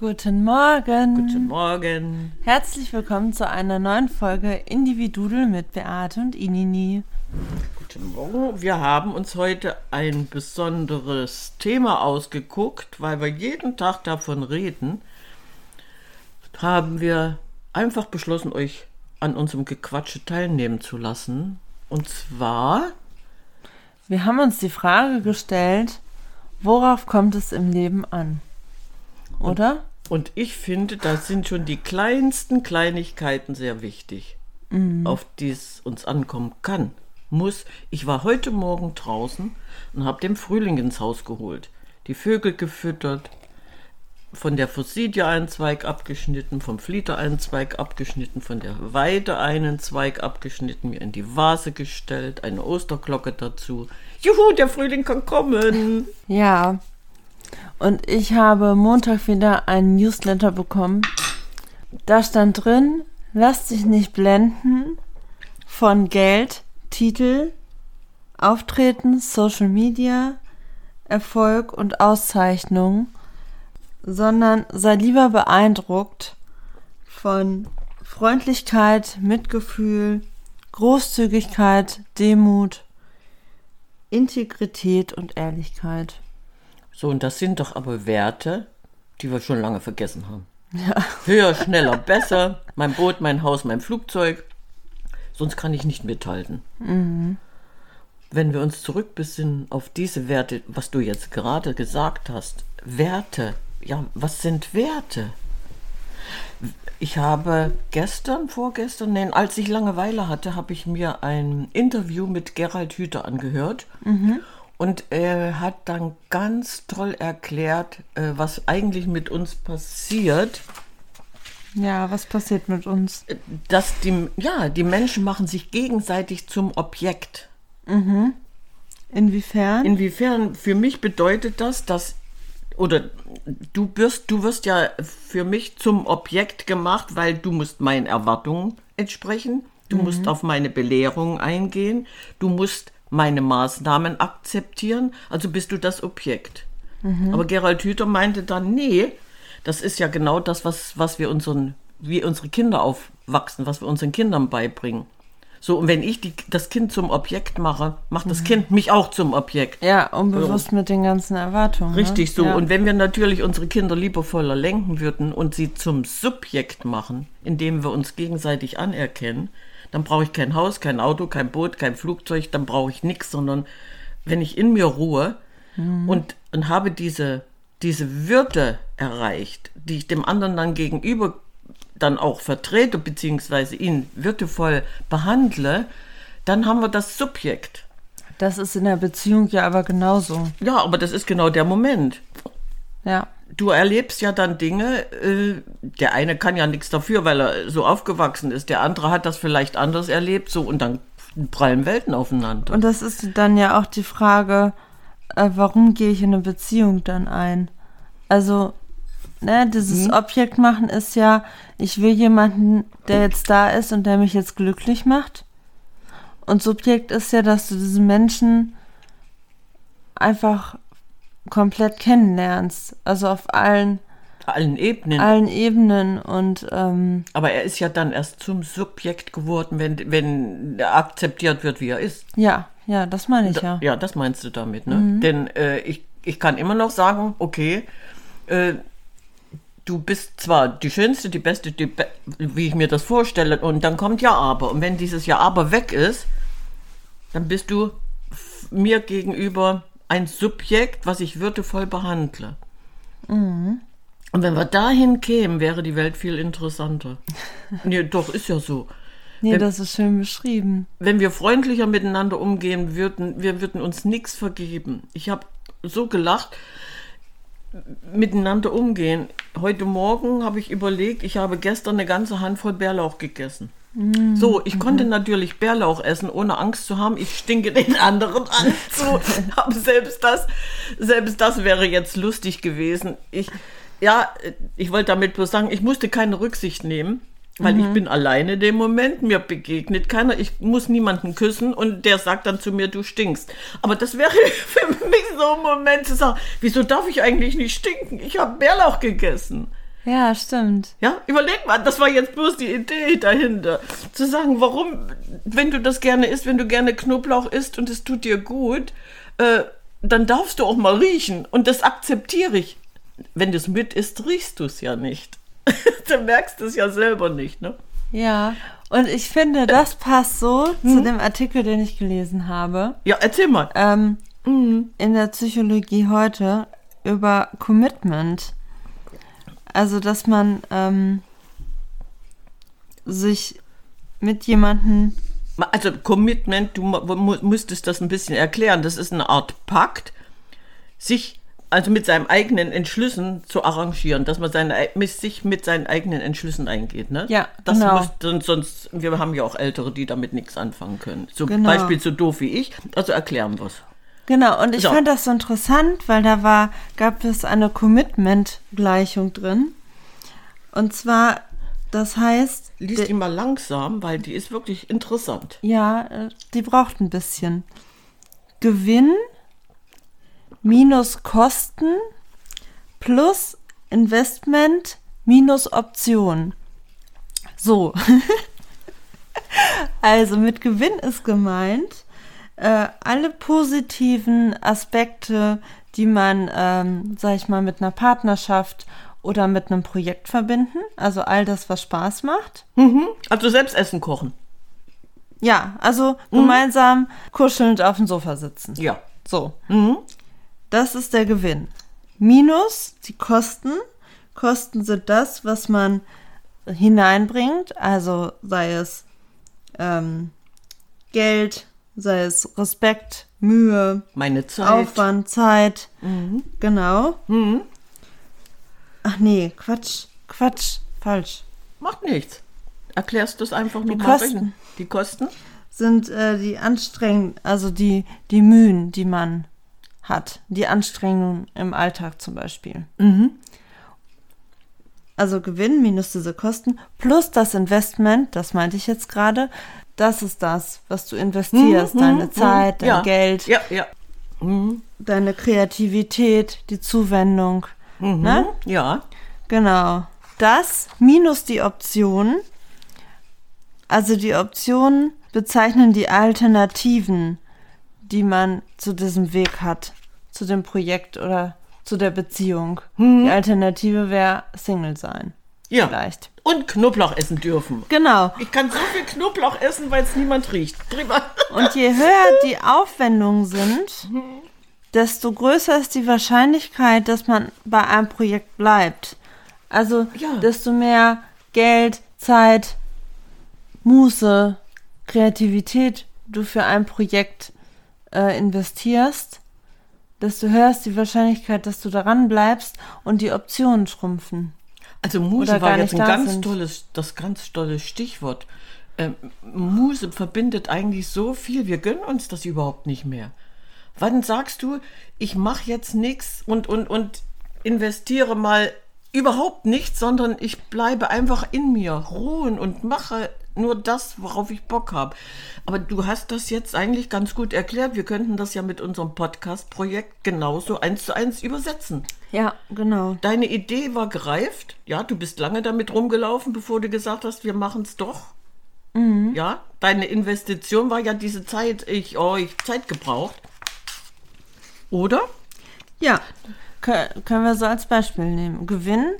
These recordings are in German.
Guten Morgen. Guten Morgen. Herzlich willkommen zu einer neuen Folge Individudel mit Beate und Inini. Guten Morgen. Wir haben uns heute ein besonderes Thema ausgeguckt, weil wir jeden Tag davon reden. Haben wir einfach beschlossen, euch an unserem Gequatsche teilnehmen zu lassen. Und zwar, Wir haben uns die Frage gestellt, worauf kommt es im Leben an? Oder? Und ich finde, da sind schon die kleinsten Kleinigkeiten sehr wichtig, auf die es uns ankommen kann. Muss. Ich war heute Morgen draußen und habe den Frühling ins Haus geholt. Die Vögel gefüttert, von der Forsythia einen Zweig abgeschnitten, vom Flieder einen Zweig abgeschnitten, von der Weide einen Zweig abgeschnitten, mir in die Vase gestellt, eine Osterglocke dazu. Juhu, der Frühling kann kommen! Ja. Und ich habe Montag wieder einen Newsletter bekommen. Da stand drin, lass dich nicht blenden von Geld, Titel, Auftreten, Social Media, Erfolg und Auszeichnung, sondern sei lieber beeindruckt von Freundlichkeit, Mitgefühl, Großzügigkeit, Demut, Integrität und Ehrlichkeit. So, und das sind doch aber Werte, die wir schon lange vergessen haben. Höher, schneller, besser. Mein Boot, mein Haus, mein Flugzeug. Sonst kann ich nicht mithalten. Wenn wir uns zurückbesinnen auf diese Werte, was du jetzt gerade gesagt hast. Werte. Ja, was sind Werte? Ich habe gestern, vorgestern, nein, als ich Langeweile hatte, habe ich mir ein Interview mit Gerald Hüther angehört. Und er hat dann ganz toll erklärt, äh, was eigentlich mit uns passiert. Ja, was passiert mit uns? Dass die, ja, die Menschen machen sich gegenseitig zum Objekt. Inwiefern? Inwiefern für mich bedeutet das, dass oder du wirst, du wirst ja für mich zum Objekt gemacht, weil du musst meinen Erwartungen entsprechen, du musst auf meine Belehrungen eingehen, du musst meine Maßnahmen akzeptieren, also bist du das Objekt. Aber Gerald Hüther meinte dann, nee, das ist ja genau das, was, was wir unseren, wie unsere Kinder aufwachsen, was wir unseren Kindern beibringen. So, und wenn ich die, das Kind zum Objekt mache, macht das Kind mich auch zum Objekt. ja, unbewusst mit den ganzen Erwartungen. Richtig so. Ne? Ja. Und wenn wir natürlich unsere Kinder liebevoller lenken würden und sie zum Subjekt machen, indem wir uns gegenseitig anerkennen, dann brauche ich kein Haus, kein Auto, kein Boot, kein Flugzeug, dann brauche ich nichts, sondern wenn ich in mir ruhe und, und habe diese, diese Würde erreicht, die ich dem anderen dann gegenüber dann auch vertrete, beziehungsweise ihn würdevoll behandle, dann haben wir das Subjekt. Das ist in der Beziehung ja aber genauso. Ja, aber das ist genau der Moment. Ja. Du erlebst ja dann Dinge, äh, der eine kann ja nichts dafür, weil er so aufgewachsen ist, der andere hat das vielleicht anders erlebt, so und dann prallen Welten aufeinander. Und das ist dann ja auch die Frage, äh, warum gehe ich in eine Beziehung dann ein? Also, ne, dieses Mhm. Objekt machen ist ja, ich will jemanden, der jetzt da ist und der mich jetzt glücklich macht. Und Subjekt ist ja, dass du diesen Menschen einfach komplett kennenlernst. Also auf allen, allen Ebenen. allen Ebenen und ähm, Aber er ist ja dann erst zum Subjekt geworden, wenn, wenn er akzeptiert wird, wie er ist. ja, ja, das meine ich Da- ja. ja, das meinst du damit, ne? Denn äh, ich, ich kann immer noch sagen, okay, äh, du bist zwar die Schönste, die Beste, die Be wie ich mir das vorstelle, und dann kommt ja aber. Und wenn dieses Ja aber weg ist, dann bist du mir gegenüber ein Subjekt, was ich würdevoll behandle. Und wenn wir dahin kämen, wäre die Welt viel interessanter. nee, doch, ist ja so. Nee, Wenn- das ist schön beschrieben. wenn wir freundlicher miteinander umgehen würden, wir würden uns nichts vergeben. Ich habe so gelacht, miteinander umgehen. Heute Morgen habe ich überlegt, ich habe gestern eine ganze Handvoll Bärlauch gegessen. So, ich konnte natürlich Bärlauch essen, ohne Angst zu haben, ich stinke den anderen an. So, aber selbst das, selbst das wäre jetzt lustig gewesen. Ich, ja, ich wollte damit bloß sagen, ich musste keine Rücksicht nehmen. Weil ich bin alleine in dem Moment, mir begegnet keiner, ich muss niemanden küssen und der sagt dann zu mir, du stinkst. Aber das wäre für mich so ein Moment zu sagen, wieso darf ich eigentlich nicht stinken? Ich habe Bärlauch gegessen. Ja, stimmt. Ja, überleg mal, das war jetzt bloß die Idee dahinter. Zu sagen, warum, wenn du das gerne isst, wenn du gerne Knoblauch isst und es tut dir gut, äh, dann darfst du auch mal riechen. Und das akzeptiere ich. Wenn du es mit isst, riechst du es ja nicht. du merkst es ja selber nicht, ne? Ja, und ich finde, das passt so zu dem Artikel, den ich gelesen habe. Ja, erzähl mal. Ähm, In der Psychologie heute über Commitment. Also, dass man ähm, sich mit jemandem Also Commitment, du mu- müsstest das ein bisschen erklären. Das ist eine Art Pakt, sich also mit seinen eigenen Entschlüssen zu arrangieren, dass man seine, mit sich mit seinen eigenen Entschlüssen eingeht. Ne? Ja, das genau. muss, sonst, sonst, wir haben ja auch Ältere, die damit nichts anfangen können. Zum Genau. Beispiel so doof wie ich. Also erklären wir es. Genau, und ich So. fand das so interessant, weil da war, gab es eine Commitment-Gleichung drin. Und zwar, das heißt, Lies die mal langsam, weil die ist wirklich interessant. ja, äh, die braucht ein bisschen. Gewinn minus Kosten plus Investment minus Option. So. also mit Gewinn ist gemeint, äh, alle positiven Aspekte, die man, ähm, sag ich mal, mit einer Partnerschaft oder mit einem Projekt verbinden. Also all das, was Spaß macht. Also selbst Essen kochen. Ja, also gemeinsam kuschelnd auf dem Sofa sitzen. Ja. So. Das ist der Gewinn. Minus die Kosten. Kosten sind das, was man hineinbringt. Also sei es ähm, Geld, sei es Respekt, Mühe, Meine Zeit. Aufwand, Zeit. Genau. Ach nee, Quatsch, Quatsch, falsch. Macht nichts. Erklärst du es einfach Die nochmal? Kosten. Die Kosten? Sind äh, die Anstrengungen, also die, die Mühen, die man hat. Die Anstrengungen im Alltag zum Beispiel. Also Gewinn minus diese Kosten plus das Investment, das meinte ich jetzt gerade. Das ist das, was du investierst. deine Zeit, dein ja. Geld, Ja, ja. deine Kreativität, die Zuwendung. Ne? Ja. Genau. Das minus die Optionen. Also die Optionen bezeichnen die Alternativen, die man zu diesem Weg hat, zu dem Projekt oder zu der Beziehung. Die Alternative wäre Single sein. Ja. Vielleicht. Und Knoblauch essen dürfen. Genau. Ich kann so viel Knoblauch essen, weil es niemand riecht. Drüber. Und je höher die Aufwendungen sind, desto größer ist die Wahrscheinlichkeit, dass man bei einem Projekt bleibt. Also Ja. desto mehr Geld, Zeit, Muße, Kreativität du für ein Projekt äh, investierst, desto höher ist die Wahrscheinlichkeit, dass du daran bleibst und die Optionen schrumpfen. Also Muse war jetzt ein ganz sind. tolles, das ganz tolle Stichwort. Ähm, Muse verbindet eigentlich so viel, wir gönnen uns das überhaupt nicht mehr. Wann sagst du, ich mache jetzt nichts und, und, und investiere mal überhaupt nichts, sondern ich bleibe einfach in mir, ruhen und mache nur das, worauf ich Bock habe. Aber du hast das jetzt eigentlich ganz gut erklärt. Wir könnten das ja mit unserem Podcast-Projekt genauso eins zu eins übersetzen. Ja, genau. Deine Idee war gereift. Ja, du bist lange damit rumgelaufen, bevor du gesagt hast, wir machen es doch. Ja, deine Investition war ja diese Zeit, ich, oh, ich Zeit gebraucht. Oder? Ja, Kö- können wir so als Beispiel nehmen. Gewinn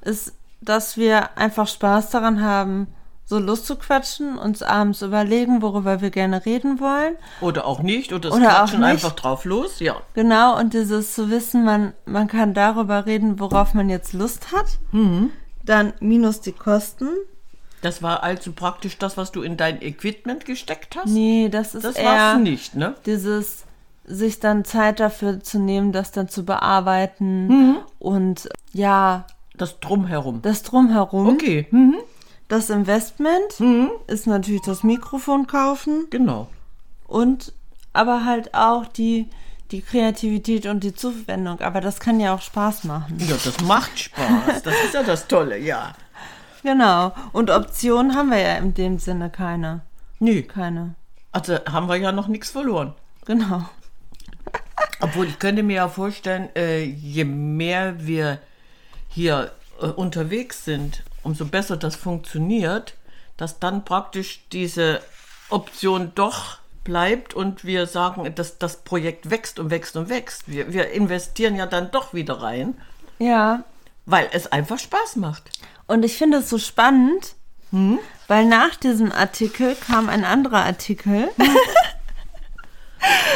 ist, dass wir einfach Spaß daran haben, so Lust zu quatschen, uns abends überlegen, worüber wir gerne reden wollen. Oder auch nicht. Oder es Oder auch quatschen nicht. einfach drauf los. Ja. Genau, und dieses zu wissen, man, man kann darüber reden, worauf man jetzt Lust hat. Dann minus die Kosten. Das war also praktisch das, was du in dein Equipment gesteckt hast. Nee, das ist das eher war's nicht, ne? dieses sich dann Zeit dafür zu nehmen, das dann zu bearbeiten und ja, Das Drumherum. das drumherum. Okay. Mhm. Das Investment ist natürlich das Mikrofon kaufen Genau. und aber halt auch die, die Kreativität und die Zuwendung. Aber das kann ja auch Spaß machen. Ja, das macht Spaß. Das ist ja das Tolle, ja. Genau. Und Optionen haben wir ja in dem Sinne keine. Nee, Keine. also haben wir ja noch nichts verloren. Genau. Obwohl, ich könnte mir ja vorstellen, äh, je mehr wir hier äh, unterwegs sind, umso besser das funktioniert, dass dann praktisch diese Option doch bleibt und wir sagen, dass das Projekt wächst und wächst und wächst. Wir, wir investieren ja dann doch wieder rein, Ja. weil es einfach Spaß macht. Und ich finde es so spannend, weil nach diesem Artikel kam ein anderer Artikel,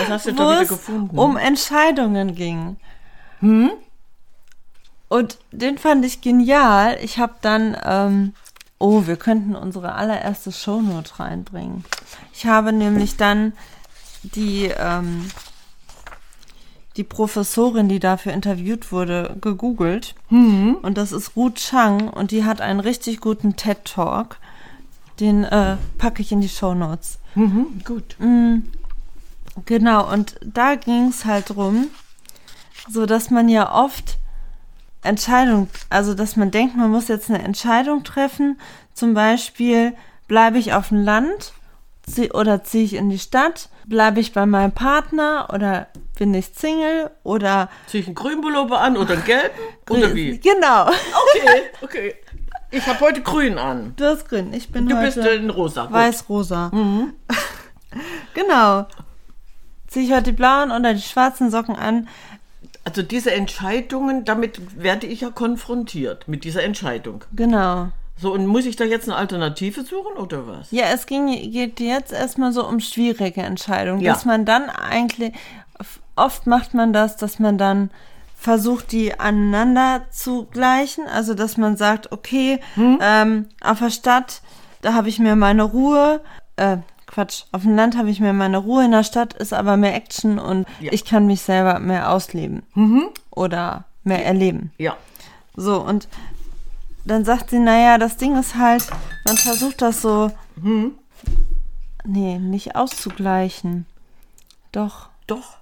Was hast du da wieder gefunden? um Entscheidungen ging. Und den fand ich genial. Ich habe dann, ähm, oh, wir könnten unsere allererste Shownote reinbringen. Ich habe nämlich dann die, ähm, die Professorin, die dafür interviewt wurde, gegoogelt. Und das ist Ruth Chang und die hat einen richtig guten TED-Talk. Den äh, packe ich in die Shownotes. mhm, gut. Genau, und da ging es halt drum, so dass man ja oft Entscheidung, also dass man denkt, man muss jetzt eine Entscheidung treffen. Zum Beispiel, bleibe ich auf dem Land zieh, oder ziehe ich in die Stadt? Bleibe ich bei meinem Partner oder bin ich Single oder Zieh ich einen grünen Pullover an oder einen gelben? Oder wie? Genau. Okay, okay. Ich habe heute grün an. Du hast grün. Ich bin Du heute bist in rosa. Weiß-rosa. genau. Ziehe ich heute die blauen oder die schwarzen Socken an? Also diese Entscheidungen, damit werde ich ja konfrontiert, mit dieser Entscheidung. Genau. So, und muss ich da jetzt eine Alternative suchen oder was? Ja, es ging, geht jetzt erstmal so um schwierige Entscheidungen, Ja. dass man dann eigentlich, oft macht man das, dass man dann versucht, die aneinander zu gleichen, also dass man sagt, okay, Hm? ähm, auf der Stadt, da habe ich mir meine Ruhe, äh, Quatsch, auf dem Land habe ich mir meine Ruhe, in der Stadt ist aber mehr Action und Ja. Mhm. ich kann mich selber mehr ausleben oder mehr erleben. Ja. So, und dann sagt sie, naja, das Ding ist halt, man versucht das so, Hm? nee, nicht auszugleichen. Doch. Doch.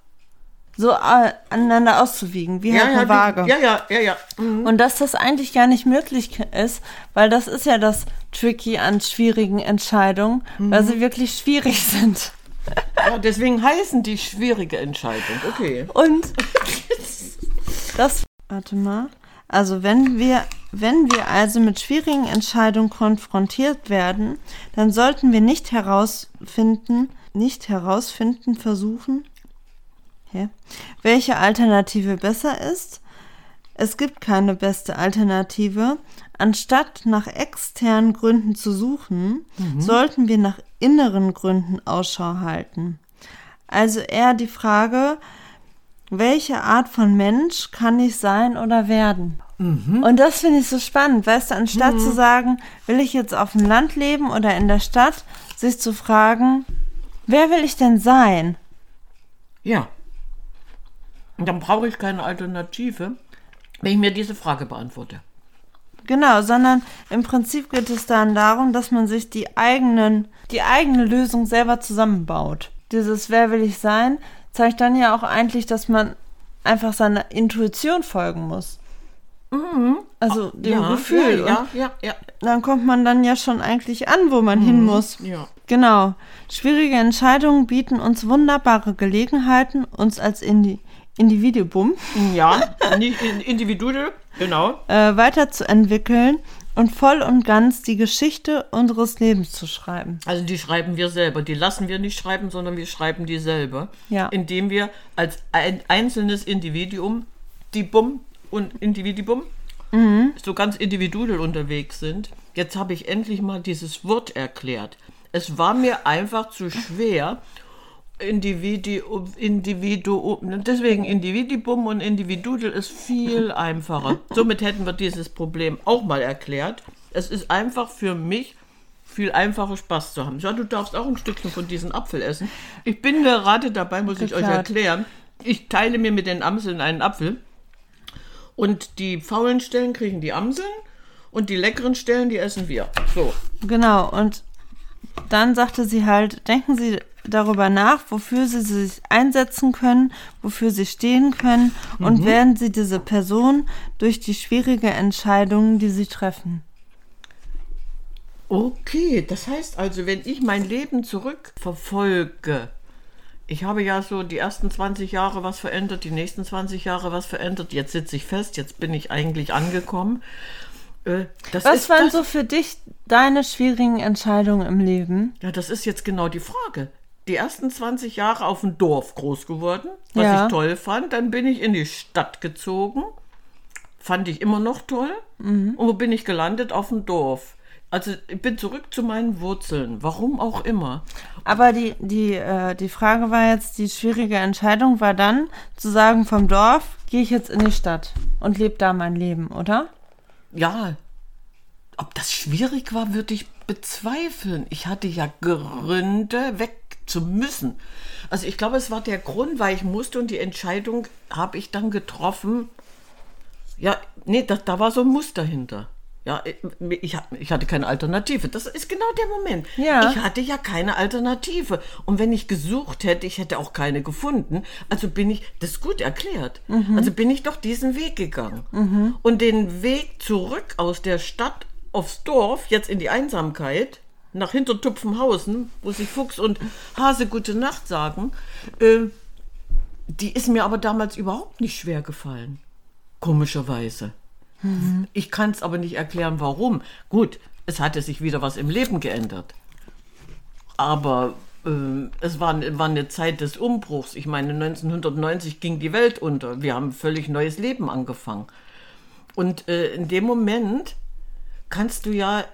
So äh, aneinander auszuwiegen, wie Ja, halt ja, eine Waage. du, ja, ja, ja, ja. Mhm. Und dass das eigentlich gar nicht möglich ist, weil das ist ja das Tricky an schwierigen Entscheidungen, weil sie wirklich schwierig sind. ja. Deswegen heißen die schwierige Entscheidung. Okay. Und das, warte mal. Also wenn wir, wenn wir also mit schwierigen Entscheidungen konfrontiert werden, dann sollten wir nicht herausfinden, nicht herausfinden versuchen, hä, welche Alternative besser ist. Es gibt keine beste Alternative. Anstatt nach externen Gründen zu suchen, sollten wir nach inneren Gründen Ausschau halten. Also eher die Frage, welche Art von Mensch kann ich sein oder werden? Und das finde ich so spannend, weißt du, anstatt zu sagen, will ich jetzt auf dem Land leben oder in der Stadt, sich zu fragen, wer will ich denn sein? Ja. Und dann brauche ich keine Alternative, wenn ich mir diese Frage beantworte. Genau, sondern im Prinzip geht es dann darum, dass man sich die eigenen, die eigene Lösung selber zusammenbaut. Dieses Wer will ich sein, zeigt dann ja auch eigentlich, dass man einfach seiner Intuition folgen muss. Also dem ja, Gefühl. Ja, ja, ja, dann kommt man dann ja schon eigentlich an, wo man hin muss. ja. Genau. Schwierige Entscheidungen bieten uns wunderbare Gelegenheiten, uns als Indi Individuum Ja, nicht in- individuell, genau. äh, weiterzuentwickeln und voll und ganz die Geschichte unseres Lebens zu schreiben. Also die schreiben wir selber. Die lassen wir nicht schreiben, sondern wir schreiben die selber. Ja. Indem wir als ein einzelnes Individuum, die Bum und Individuum, so ganz individuell unterwegs sind. Jetzt habe ich endlich mal dieses Wort erklärt. Es war mir einfach zu schwer. Individuum, Individuum, deswegen Individuum und Individual ist viel einfacher. Somit hätten wir dieses Problem auch mal erklärt. Es ist einfach für mich viel einfacher Spaß zu haben. Ja, du darfst auch ein Stückchen von diesem Apfel essen. Ich bin gerade dabei, muss ich euch erklären. Ich teile mir mit den Amseln einen Apfel. Und die faulen Stellen kriegen die Amseln und die leckeren Stellen, die essen wir. So. Genau, und dann sagte sie halt, denken Sie darüber nach, wofür Sie sich einsetzen können, wofür Sie stehen können und werden Sie diese Person durch die schwierige Entscheidungen, die Sie treffen. Okay, das heißt also, wenn ich mein Leben zurückverfolge, ich habe ja so die ersten 20 Jahre was verändert, die nächsten 20 Jahre was verändert, jetzt sitze ich fest, jetzt bin ich eigentlich angekommen. äh, das Was waren so für dich deine schwierigen Entscheidungen im Leben? Ja, das ist jetzt genau die Frage. Die ersten 20 Jahre auf dem Dorf groß geworden, was Ja. ich toll fand. Dann bin ich in die Stadt gezogen. Fand ich immer noch toll. Und wo bin ich gelandet? Auf dem Dorf. Also ich bin zurück zu meinen Wurzeln. Warum auch immer. Aber die, die, äh, die Frage war jetzt, die schwierige Entscheidung war dann zu sagen, vom Dorf gehe ich jetzt in die Stadt und lebe da mein Leben, oder? Ja, ob das schwierig war, würde ich bezweifeln. Ich hatte ja Gründe, weg zu müssen. Also ich glaube, es war der Grund, weil ich musste und die Entscheidung habe ich dann getroffen. Ja, nee, da, da war so ein Muster hinter. Ja, ich, ich, hatte keine Alternative. Das ist genau der Moment. Ja. Ich hatte ja keine Alternative. Und wenn ich gesucht hätte, ich hätte auch keine gefunden. Also bin ich, das ist gut erklärt. Also bin ich doch diesen Weg gegangen. Und den Weg zurück aus der Stadt aufs Dorf, jetzt in die Einsamkeit, nach Hintertupfenhausen, wo sich Fuchs und Hase gute Nacht sagen, äh, die ist mir aber damals überhaupt nicht schwer gefallen. Komischerweise. Ich kann es aber nicht erklären, warum. Gut, es hatte sich wieder was im Leben geändert. Aber ähm, es war, war eine Zeit des Umbruchs. Ich meine, 1990 ging die Welt unter. Wir haben ein völlig neues Leben angefangen. Und äh, in dem Moment kannst du ja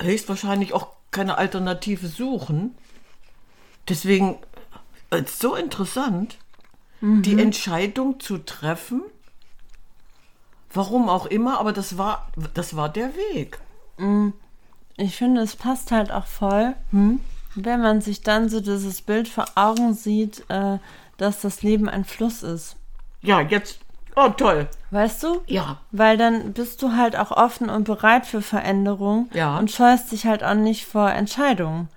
höchstwahrscheinlich auch keine Alternative suchen. Deswegen äh, ist so interessant, die Entscheidung zu treffen, warum auch immer, aber das war, das war der Weg. Ich finde, es passt halt auch voll, wenn man sich dann so dieses Bild vor Augen sieht, äh, dass das Leben ein Fluss ist. Ja, jetzt, oh toll. Weißt du? Ja, Weil dann bist du halt auch offen und bereit für Veränderung Ja. und scheust dich halt auch nicht vor Entscheidungen.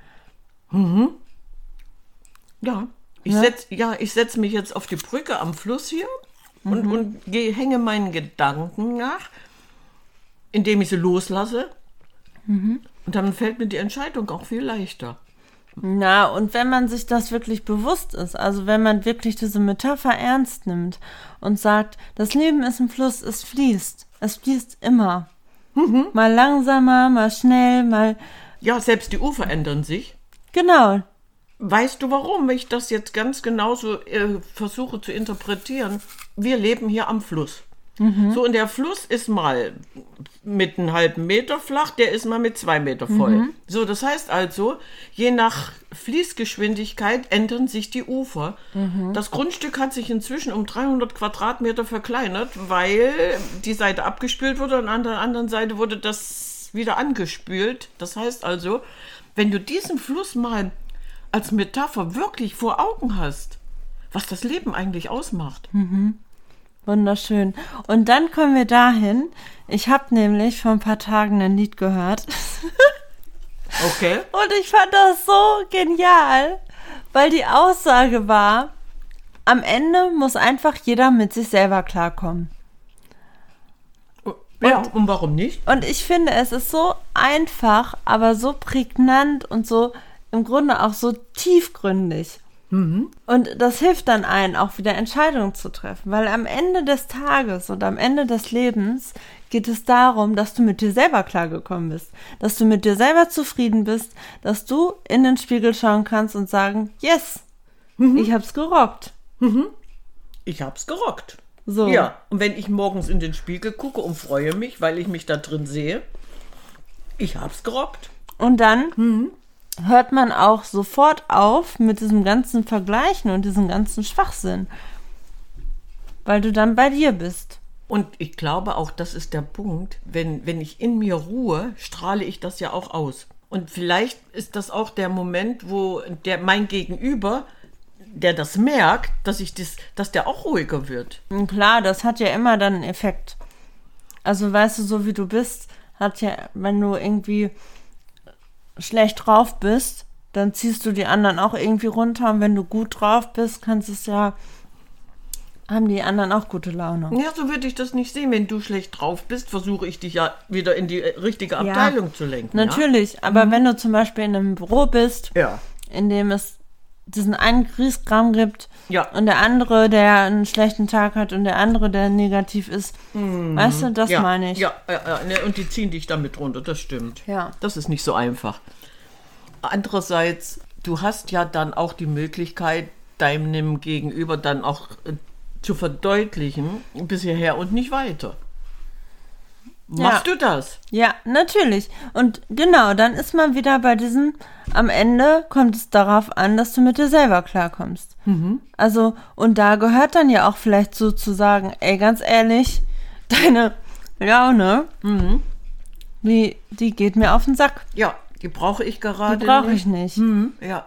ja. Ich Ja. setz, ja, ich setze mich jetzt auf die Brücke am Fluss hier und, und geh, hänge meinen Gedanken nach, indem ich sie loslasse. Und dann fällt mir die Entscheidung auch viel leichter. Na, und wenn man sich das wirklich bewusst ist, also wenn man wirklich diese Metapher ernst nimmt und sagt, das Leben ist ein Fluss, es fließt, es fließt immer. Mal langsamer, mal schnell, mal. Ja, selbst die Ufer ändern sich. Genau. Weißt du, warum ich das jetzt ganz genauso äh, versuche zu interpretieren? Wir leben hier am Fluss. So, und der Fluss ist mal mit einem halben Meter flach, der ist mal mit zwei Meter voll. So, das heißt also, je nach Fließgeschwindigkeit ändern sich die Ufer. Das Grundstück hat sich inzwischen um 300 Quadratmeter verkleinert, weil die Seite abgespült wurde und an der anderen Seite wurde das wieder angespült. Das heißt also, wenn du diesen Fluss mal als Metapher wirklich vor Augen hast, was das Leben eigentlich ausmacht. Wunderschön. Und dann kommen wir dahin. Ich habe nämlich vor ein paar Tagen ein Lied gehört. Okay. Und ich fand das so genial, weil die Aussage war, am Ende muss einfach jeder mit sich selber klarkommen. Ja, und warum nicht? Und ich finde, es ist so einfach, aber so prägnant und so im Grunde auch so tiefgründig. Und das hilft dann einen, auch wieder Entscheidungen zu treffen, weil am Ende des Tages und am Ende des Lebens geht es darum, dass du mit dir selber klargekommen bist, dass du mit dir selber zufrieden bist, dass du in den Spiegel schauen kannst und sagen, yes, ich hab's gerockt. Ich hab's gerockt. So. Ja, und wenn ich morgens in den Spiegel gucke und freue mich, weil ich mich da drin sehe, ich hab's gerockt. Und dann hört man auch sofort auf mit diesem ganzen Vergleichen und diesem ganzen Schwachsinn. Weil du dann bei dir bist. Und ich glaube auch, das ist der Punkt, wenn, wenn ich in mir ruhe, strahle ich das ja auch aus. Und vielleicht ist das auch der Moment, wo der mein Gegenüber, der das merkt, dass ich das, dass der auch ruhiger wird. Klar, das hat ja immer dann einen Effekt. Also weißt du, so wie du bist, hat ja, wenn du irgendwie schlecht drauf bist, dann ziehst du die anderen auch irgendwie runter. Und wenn du gut drauf bist, kannst es ja, haben die anderen auch gute Laune. Ja, so würde ich das nicht sehen. Wenn du schlecht drauf bist, versuche ich dich ja wieder in die richtige Abteilung zu lenken. Natürlich, aber wenn du zum Beispiel in einem Büro bist, Ja. in dem es diesen einen Grießkram gibt Ja. und der andere, der einen schlechten Tag hat und der andere, der negativ ist. Weißt du, das ja, meine ich. Ja, ja, ja, ne, und die ziehen dich damit runter, das stimmt. Ja. Das ist nicht so einfach. Andererseits, du hast ja dann auch die Möglichkeit, deinem Gegenüber dann auch äh, zu verdeutlichen, bis hierher und nicht weiter. Machst du das? Ja, natürlich. Und genau, dann ist man wieder bei diesem, am Ende kommt es darauf an, dass du mit dir selber klarkommst. Also, und da gehört dann ja auch vielleicht so zu sagen, ey, ganz ehrlich, deine Laune, die, die geht mir auf den Sack. Ja, die brauche ich gerade Die brauche ich nicht. Mhm, ja.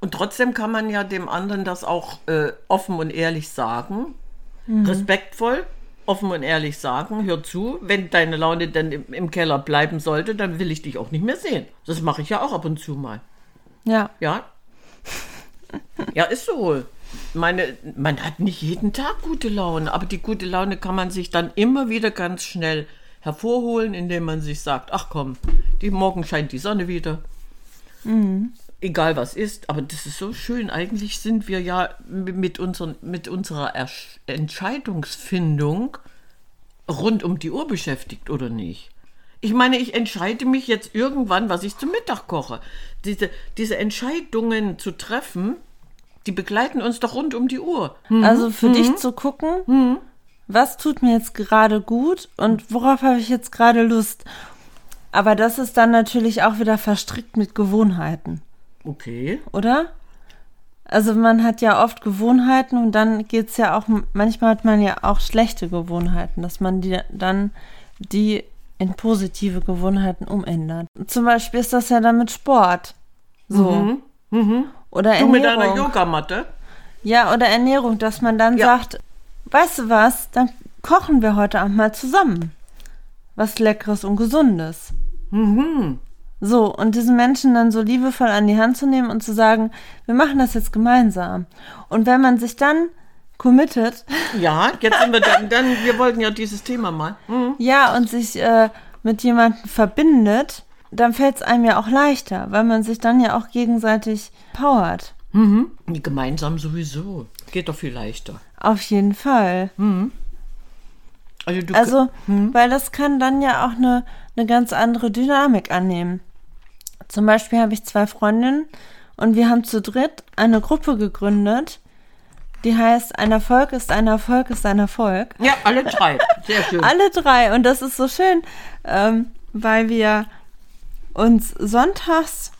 Und trotzdem kann man ja dem anderen das auch äh, offen und ehrlich sagen. Mhm. Respektvoll, offen und ehrlich sagen. Hör zu, wenn deine Laune dann im, im Keller bleiben sollte, dann will ich dich auch nicht mehr sehen. Das mache ich ja auch ab und zu mal. Ja. Ja. Ja, ist so. Meine, man hat nicht jeden Tag gute Laune, aber die gute Laune kann man sich dann immer wieder ganz schnell hervorholen, indem man sich sagt, ach komm, die morgen scheint die Sonne wieder. Egal was ist, aber das ist so schön. Eigentlich sind wir ja mit, unseren, mit unserer Ersch- Entscheidungsfindung rund um die Uhr beschäftigt, oder nicht? Ich meine, ich entscheide mich jetzt irgendwann, was ich zum Mittag koche. Diese, diese Entscheidungen zu treffen, die begleiten uns doch rund um die Uhr. Also für dich zu gucken, was tut mir jetzt gerade gut und worauf habe ich jetzt gerade Lust. Aber das ist dann natürlich auch wieder verstrickt mit Gewohnheiten, Okay. oder? Also man hat ja oft Gewohnheiten und dann geht's ja auch, manchmal hat man ja auch schlechte Gewohnheiten, dass man die dann die in positive Gewohnheiten umändert. Zum Beispiel ist das ja dann mit Sport. So. Oder Du mit deiner Ernährung. Yogamatte? Ja, oder Ernährung, dass man dann Ja. sagt, weißt du was, dann kochen wir heute Abend mal zusammen. Was Leckeres und Gesundes. So, und diesen Menschen dann so liebevoll an die Hand zu nehmen und zu sagen, wir machen das jetzt gemeinsam. Und wenn man sich dann committet, Ja, jetzt sind wir dann, dann wir wollten ja dieses Thema mal. Hm. ja, und sich äh, mit jemandem verbindet, dann fällt es einem ja auch leichter, weil man sich dann ja auch gegenseitig powert. Gemeinsam sowieso. Geht doch viel leichter. Auf jeden Fall. Also, du Also, weil das kann dann ja auch eine, eine ganz andere Dynamik annehmen. Zum Beispiel habe ich zwei Freundinnen und wir haben zu dritt eine Gruppe gegründet, die heißt Ein Erfolg ist ein Erfolg ist ein Erfolg. ja, alle drei. Sehr schön. Alle drei und das ist so schön, ähm, weil wir uns sonntags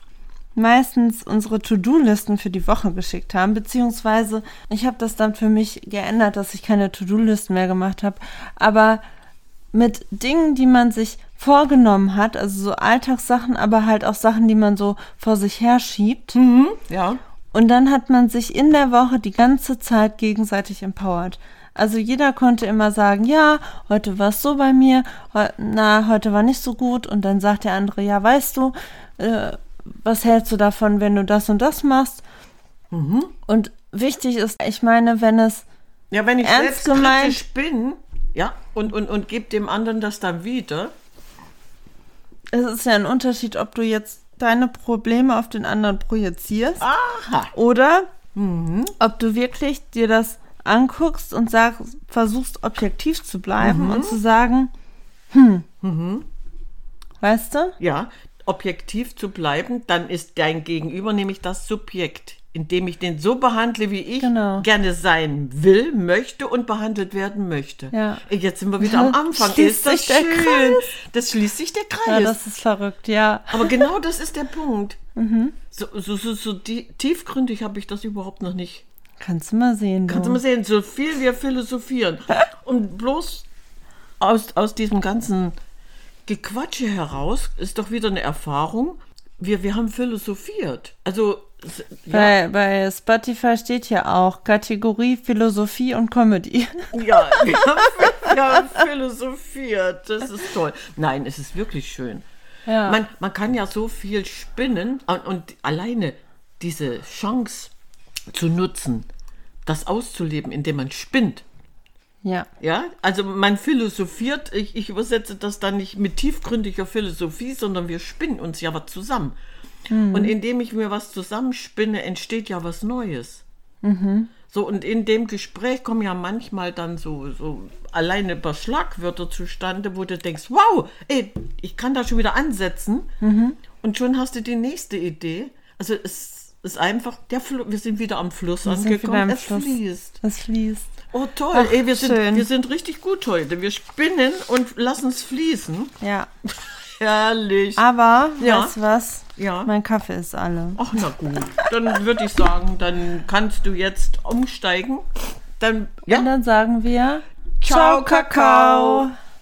meistens unsere To-Do-Listen für die Woche geschickt haben, beziehungsweise ich habe das dann für mich geändert, dass ich keine To-Do-Listen mehr gemacht habe, aber mit Dingen, die man sich vorgenommen hat, also so Alltagssachen, aber halt auch Sachen, die man so vor sich her schiebt. Ja. Und dann hat man sich in der Woche die ganze Zeit gegenseitig empowert. Also jeder konnte immer sagen, ja, heute war es so bei mir, heu- na, heute war nicht so gut. Und dann sagt der andere, ja, weißt du, äh, was hältst du davon, wenn du das und das machst? Und wichtig ist, ich meine, wenn es, Ja, wenn ich Ernst selbstkritisch bin, ja, und, und, und gebe dem anderen das dann wieder, es ist ja ein Unterschied, ob du jetzt deine Probleme auf den anderen projizierst aha, oder ob du wirklich dir das anguckst und sagst, versuchst objektiv zu bleiben und zu sagen, hm, weißt du? ja, objektiv zu bleiben, dann ist dein Gegenüber nämlich das Subjekt, indem ich den so behandle, wie ich Genau. gerne sein will, möchte und behandelt werden möchte. Ja. Jetzt sind wir wieder am Anfang. Schließt ist das sich der schön. Kreis. Das schließt sich der Ja, Kreis. das ist verrückt, ja. Aber genau das ist der Punkt. Mhm. So, so, so, so tiefgründig habe ich das überhaupt noch nicht. Kannst du mal sehen. Kannst du mal sehen, so viel wir philosophieren. Und bloß aus, aus diesem ganzen Gequatsche heraus ist doch wieder eine Erfahrung. Wir, wir haben philosophiert. Also, ja, Bei, bei Spotify steht ja auch Kategorie Philosophie und Comedy. ja, wir, haben, wir haben philosophiert. Das ist toll. Nein, es ist wirklich schön. Ja. Man, man kann ja so viel spinnen und, und alleine diese Chance zu nutzen, das auszuleben, indem man spinnt. Ja. Ja, also man philosophiert, ich, ich übersetze das dann nicht mit tiefgründiger Philosophie, sondern wir spinnen uns ja was zusammen. Und indem ich mir was zusammenspinne, entsteht ja was Neues. So, und in dem Gespräch kommen ja manchmal dann so, so alleine paar Schlagwörter zustande, wo du denkst, wow, ey, ich kann da schon wieder ansetzen. Und schon hast du die nächste Idee. Also es ist einfach, der Fl wir sind wieder am Fluss Wir angekommen. Es Fluss. fließt. Es fließt. Oh toll, Ach, ey, wir sind, wir sind richtig gut heute. Wir spinnen und lassen es fließen. Ja. Herrlich. Aber, Ja. weißt du was? Ja. Mein Kaffee ist alle. Ach, na gut. Dann würde ich sagen, dann kannst du jetzt umsteigen. Dann, Und ja. dann sagen wir Ciao, Kakao.